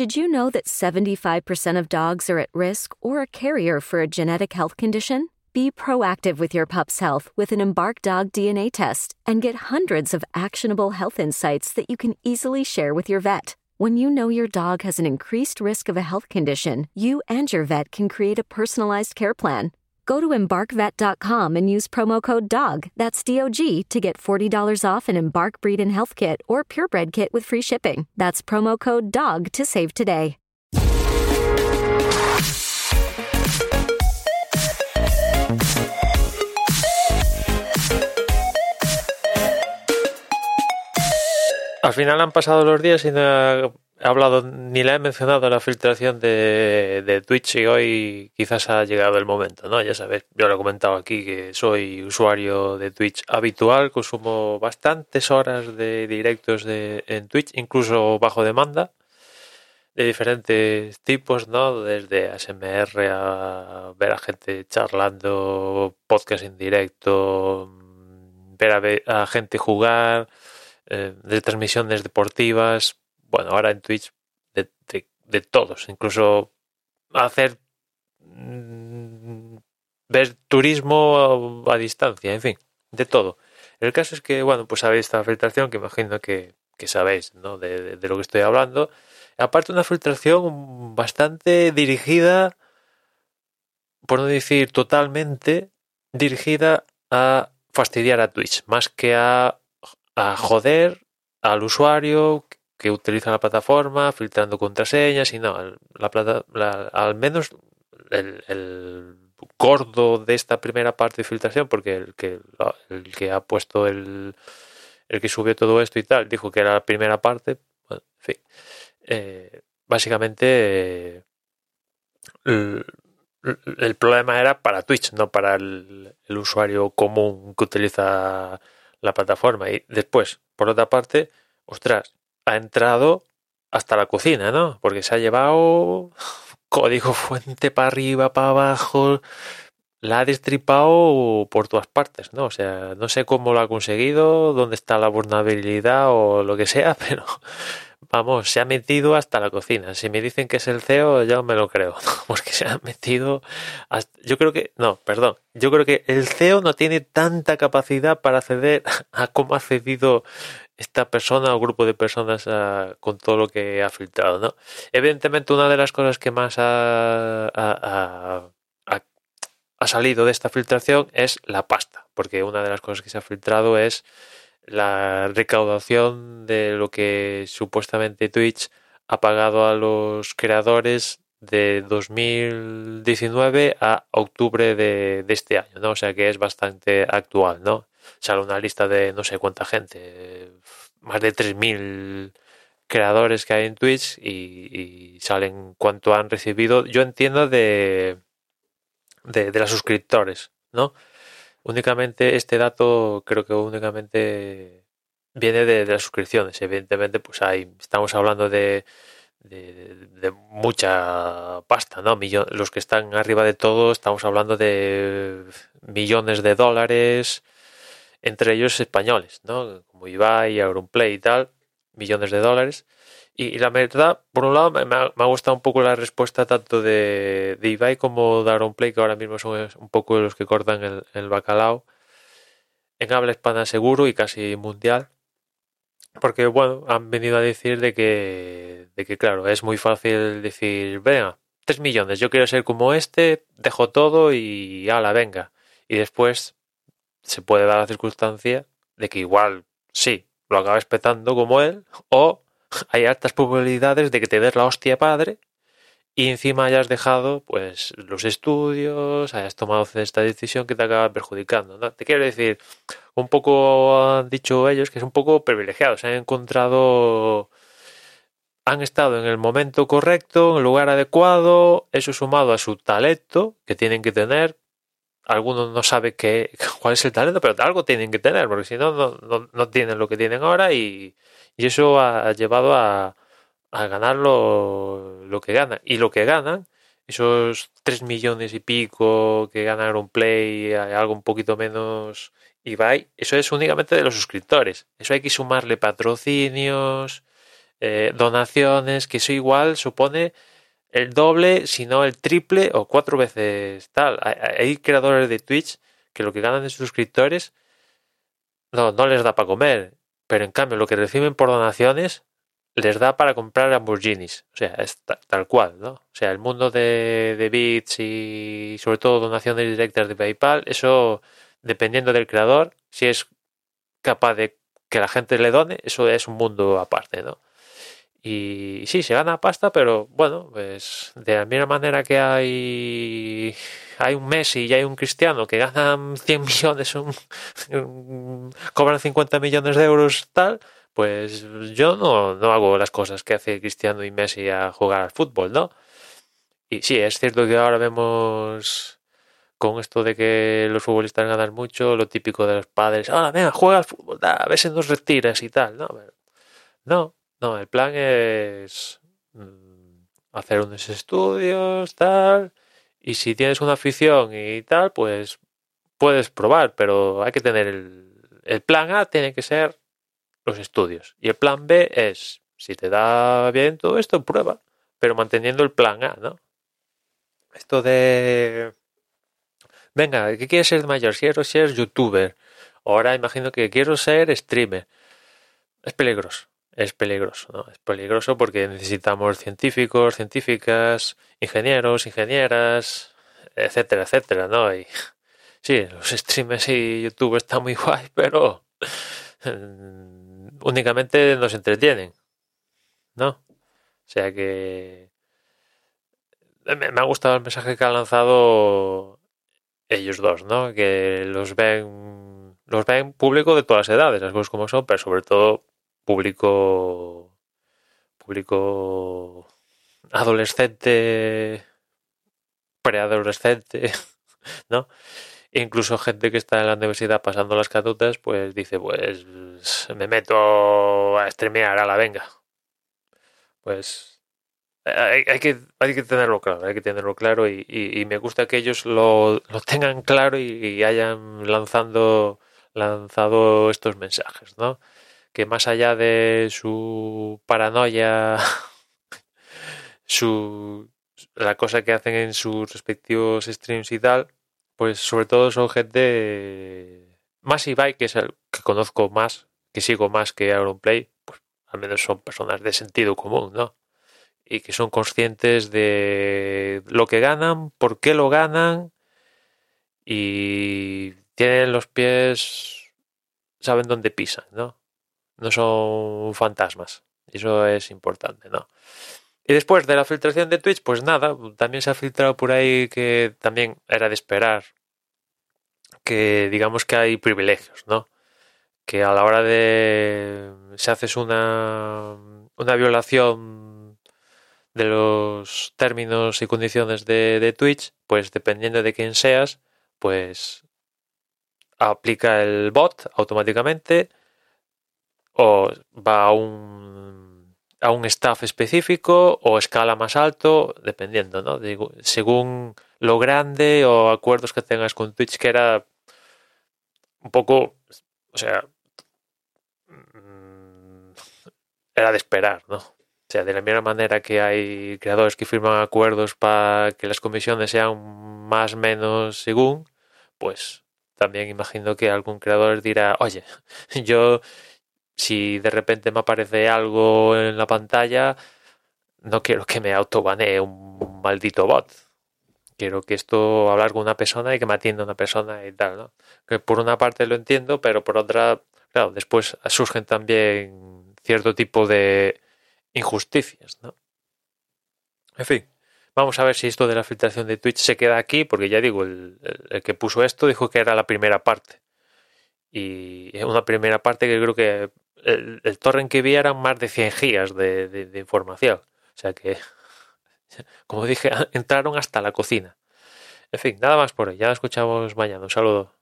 Did you know that 75% of dogs are at risk or a carrier for a genetic health condition? Be proactive with your pup's health with an Embark Dog DNA test and get hundreds of actionable health insights that you can easily share with your vet. When you know your dog has an increased risk of a health condition, you and your vet can create a personalized care plan. Go to embarkvet.com and use promo code DOG, that's D O G, to get $40 off an Embark Breed and Health Kit or Purebred Kit with free shipping. That's promo code DOG to save today. Al final han pasado los días y no he hablado ni le he mencionado la filtración de, de Twitch y hoy quizás ha llegado el momento, ¿no? Ya sabes, yo lo he comentado aquí que soy usuario de Twitch habitual, consumo bastantes horas de directos de, en Twitch, incluso bajo demanda, de diferentes tipos, ¿no? Desde ASMR a ver a gente charlando, podcast en directo, ver a, a gente jugar eh, de transmisiones deportivas, bueno, ahora en Twitch, de, de, todos, incluso hacer mm, ver turismo a, distancia, en fin, de todo. El caso es que, bueno, pues sabéis esta filtración que imagino que, que sabéis, ¿no? De, de, lo que estoy hablando. Aparte, una filtración bastante dirigida, por no decir totalmente, dirigida a fastidiar a Twitch, más que a a joder al usuario que utiliza la plataforma, filtrando contraseñas y no, la, plata, al menos el, el, gordo de esta primera parte de filtración, porque el que, el que ha puesto el, el que subió todo esto y tal, dijo que era la primera parte, eh, básicamente el, el, problema era para Twitch, no para el usuario común que utiliza la plataforma. Y después, por otra parte, ostras, ha entrado hasta la cocina, ¿no? Porque se ha llevado código fuente para arriba, para abajo, la ha destripado por todas partes, ¿no? O sea, no sé cómo lo ha conseguido, dónde está la vulnerabilidad o lo que sea, pero vamos, se ha metido hasta la cocina. Si me dicen que es el CEO, ya me lo creo, porque se ha metido. Yo creo que, no, perdón, yo creo que el CEO no tiene tanta capacidad para acceder a cómo ha accedido esta persona o grupo de personas con todo lo que ha filtrado, ¿no? Evidentemente, una de las cosas que más ha, ha, ha salido de esta filtración es la pasta, porque una de las cosas que se ha filtrado es la recaudación de lo que supuestamente Twitch ha pagado a los creadores de 2019 a octubre de, este año, ¿no? O sea que es bastante actual, ¿no? Sale una lista de no sé cuánta gente, más de 3.000 creadores que hay en Twitch y, salen cuánto han recibido, yo entiendo de, de, de los suscriptores, ¿no? únicamente este dato creo que únicamente viene de, las suscripciones. Evidentemente, pues hay, estamos hablando de, de, mucha pasta, ¿no? los que están arriba de todo, estamos hablando de millones de dólares, entre ellos españoles, ¿no? Como Ibai, Auronplay y tal, millones de dólares. Y, la verdad, por un lado, me ha, gustado un poco la respuesta tanto de, de Ibai como de Aaron Play, que ahora mismo son un poco los que cortan el, el bacalao en habla hispana seguro y casi mundial. Porque, bueno, han venido a decir de que, de que claro, es muy fácil decir, venga, 3 millones, yo quiero ser como este, dejo todo y ala, venga. Y después se puede dar la circunstancia de que igual, sí, lo acabes petando como él, o hay altas probabilidades de que te des la hostia padre y encima hayas dejado pues los estudios, hayas tomado esta decisión que te acaba perjudicando. ¿no? Te quiero decir, un poco han dicho ellos que es un poco privilegiado, se han encontrado, han estado en el momento correcto, en el lugar adecuado, eso sumado a su talento que tienen que tener. Algunos no saben qué, cuál es el talento, pero algo tienen que tener, porque si no, no, no tienen lo que tienen ahora y eso ha llevado a, a ganar lo, que ganan. Y lo que ganan, esos 3 millones y pico que ganaron Play, algo un poquito menos Ibai, eso es únicamente de los suscriptores. Eso hay que sumarle patrocinios, eh, donaciones, que eso igual supone el doble, si no el triple o cuatro veces tal. Hay, creadores de Twitch que lo que ganan de suscriptores no, no les da para comer, pero en cambio lo que reciben por donaciones les da para comprar Lamborghinis. O sea, es tal cual, ¿no? O sea, el mundo de, de bits y sobre todo donaciones directas de PayPal, eso dependiendo del creador, si es capaz de que la gente le done, eso es un mundo aparte, ¿no? Y sí, se gana pasta, pero bueno, pues de la misma manera que hay, hay un Messi y hay un Cristiano que ganan 100 millones, un, cobran 50 millones de euros, tal, pues yo no, no hago las cosas que hace Cristiano y Messi a jugar al fútbol, ¿no? Y sí, es cierto que ahora vemos con esto de que los futbolistas ganan mucho, lo típico de los padres, ahora venga, juega al fútbol, a veces nos retiras y tal, ¿no? No, no, el plan es mm, hacer unos estudios, tal, y si tienes una afición y tal, pues puedes probar, pero hay que tener el, el plan A, tiene que ser los estudios. Y el plan B es, si te da bien todo esto, prueba, pero manteniendo el plan A, ¿no? Esto de... Venga, ¿qué quieres ser mayor? Quiero ser youtuber. Ahora imagino que quiero ser streamer. Es peligroso es peligroso, ¿no? Es peligroso porque necesitamos científicos, científicas, ingenieros, ingenieras, etcétera, etcétera, ¿no? Y sí, los streamers y YouTube están muy guay, pero únicamente nos entretienen, ¿no? O sea que me, ha gustado el mensaje que han lanzado ellos dos, ¿no? Que los ven los ven público de todas las edades, las cosas como son, pero sobre todo público público adolescente preadolescente no incluso gente que está en la universidad pasando las catutas pues dice pues me meto a streamear a la venga. Pues hay, que hay que tenerlo claro hay que tenerlo claro y, me gusta que ellos lo, lo tengan claro y, y hayan lanzando lanzado estos mensajes no que más allá de su paranoia, su la cosa que hacen en sus respectivos streams y tal, pues sobre todo son gente más Ibai, que es el que conozco más, que sigo más que Auronplay, pues al menos son personas de sentido común, ¿no? Y que son conscientes de lo que ganan, por qué lo ganan y tienen los pies, saben dónde pisan, ¿no? no son fantasmas. Eso es importante, ¿no? Y después de la filtración de Twitch, pues nada, también se ha filtrado por ahí que también era de esperar que digamos que hay privilegios, ¿no? Que a la hora de si haces una, una violación de los términos y condiciones de, de Twitch, pues dependiendo de quién seas, pues aplica el bot automáticamente o va a un, a un staff específico o escala más alto, dependiendo, ¿no? según lo grande o acuerdos que tengas con Twitch, que era un poco, o sea, mm, era de esperar, ¿no? O sea, de la misma manera que hay creadores que firman acuerdos para que las comisiones sean más menos según, pues también imagino que algún creador dirá, oye, yo si de repente me aparece algo en la pantalla, no quiero que me autobanee un maldito bot. Quiero que esto hablar con una persona y que me atienda una persona y tal, ¿no? Que por una parte lo entiendo, pero por otra, claro, después surgen también cierto tipo de injusticias, ¿no? En fin, vamos a ver si esto de la filtración de Twitch se queda aquí, porque ya digo, el, el que puso esto dijo que era la primera parte. Y una primera parte que creo que el, el torrent que vi eran más de 100 gigas de, de, información. O sea que, como dije, entraron hasta la cocina. En fin, nada más por hoy. Ya escuchamos mañana. Un saludo.